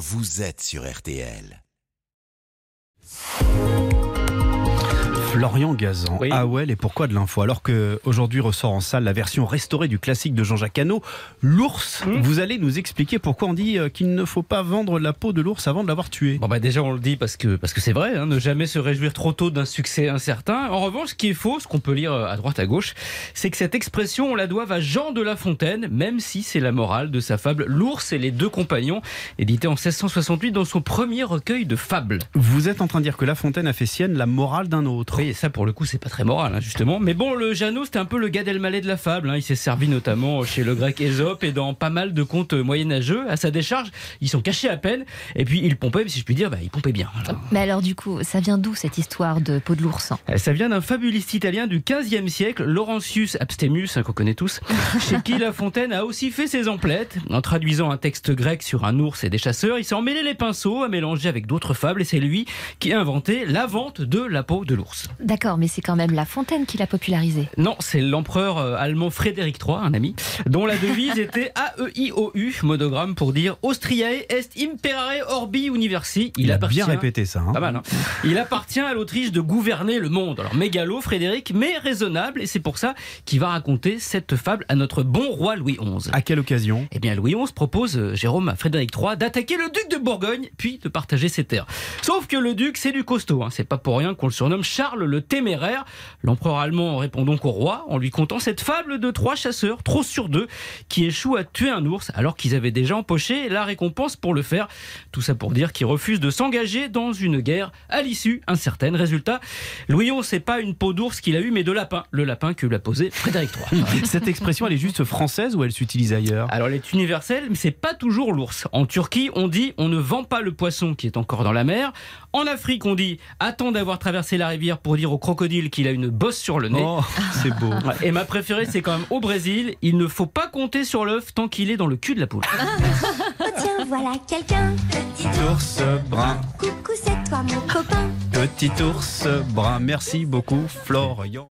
vous êtes sur RTL. Florian Gazan, Oui. ah ouais, et pourquoi de l'info Alors que aujourd'hui ressort en salle la version restaurée du classique de Jean-Jacques Hano, l'ours. Hmm. Vous allez nous expliquer pourquoi on dit euh, qu'il ne faut pas vendre la peau de l'ours avant de l'avoir tué. Bon bah déjà on le dit parce que parce que c'est vrai, hein, ne jamais se réjouir trop tôt d'un succès incertain. En revanche, ce qui est faux, ce qu'on peut lire euh, à droite à gauche, c'est que cette expression on la doit à Jean de La Fontaine, même si c'est la morale de sa fable L'ours et les deux compagnons, édité en 1668 dans son premier recueil de fables. Vous êtes en train de dire que La Fontaine a fait sienne la morale d'un autre. Oui, et ça pour le coup c'est pas très moral hein, justement. Mais bon, le Jeannot c'était un peu le Gad Elmaleh de la fable. hein. Il s'est servi notamment chez le grec Ésope et dans pas mal de contes moyenâgeux. À sa décharge, ils sont cachés à peine. Et puis il pompait, si je puis dire, bah, il pompait bien. Mais alors du coup, ça vient d'où cette histoire de peau de l'ours Euh, Ça vient d'un fabuliste italien du 15e siècle, Laurentius Abstemius, hein, qu'on connaît tous, chez qui La Fontaine a aussi fait ses emplettes. En traduisant un texte grec sur un ours et des chasseurs, il s'est emmêlé les pinceaux, a mélangé avec d'autres fables, et c'est lui qui a inventé la vente de la peau de l'ours. D'accord, mais c'est quand même La Fontaine qui l'a popularisé. Non, c'est l'empereur euh, allemand Frédéric III, un ami, dont la devise était A-E-I-O-U, monogramme pour dire Austriae est imperare orbi universi. Il, a appartient- bien répété ça. hein. Pas mal, hein. Il appartient à l'Autriche de gouverner le monde. Alors mégalo, Frédéric, mais raisonnable, et c'est pour ça qu'il va raconter cette fable à notre bon roi Louis XI. À quelle occasion? Eh bien, Louis XI propose, euh, Jérôme, à Frédéric III, d'attaquer le duc de Bourgogne, puis de partager ses terres. Sauf que le duc, c'est du costaud. hein. C'est pas pour rien qu'on le surnomme Charles le Téméraire. L'empereur allemand répond donc au roi en lui contant cette fable de trois chasseurs, trop sur deux, qui échouent à tuer un ours alors qu'ils avaient déjà empoché la récompense pour le faire. Tout ça pour dire qu'ils refusent de s'engager dans une guerre à l'issue incertaine. Résultat, Louis XI, c'est pas une peau d'ours qu'il a eu, mais de lapin. Le lapin que lui a posé Frédéric III. Cette expression, elle est juste française ou elle s'utilise ailleurs? Alors elle est universelle, mais c'est pas toujours l'ours. En Turquie, on dit on ne vend pas le poisson qui est encore dans la mer. En Afrique, on dit attends d'avoir traversé la rivière pour dire au crocodile qu'il a une bosse sur le nez. Oh, c'est beau. Et ma préférée, c'est quand même au Brésil, il ne faut pas compter sur l'œuf tant qu'il est dans le cul de la poule. Tiens, voilà quelqu'un. Petit Ours brun, coucou, c'est toi mon copain. petit ours brun. Merci beaucoup, Florian.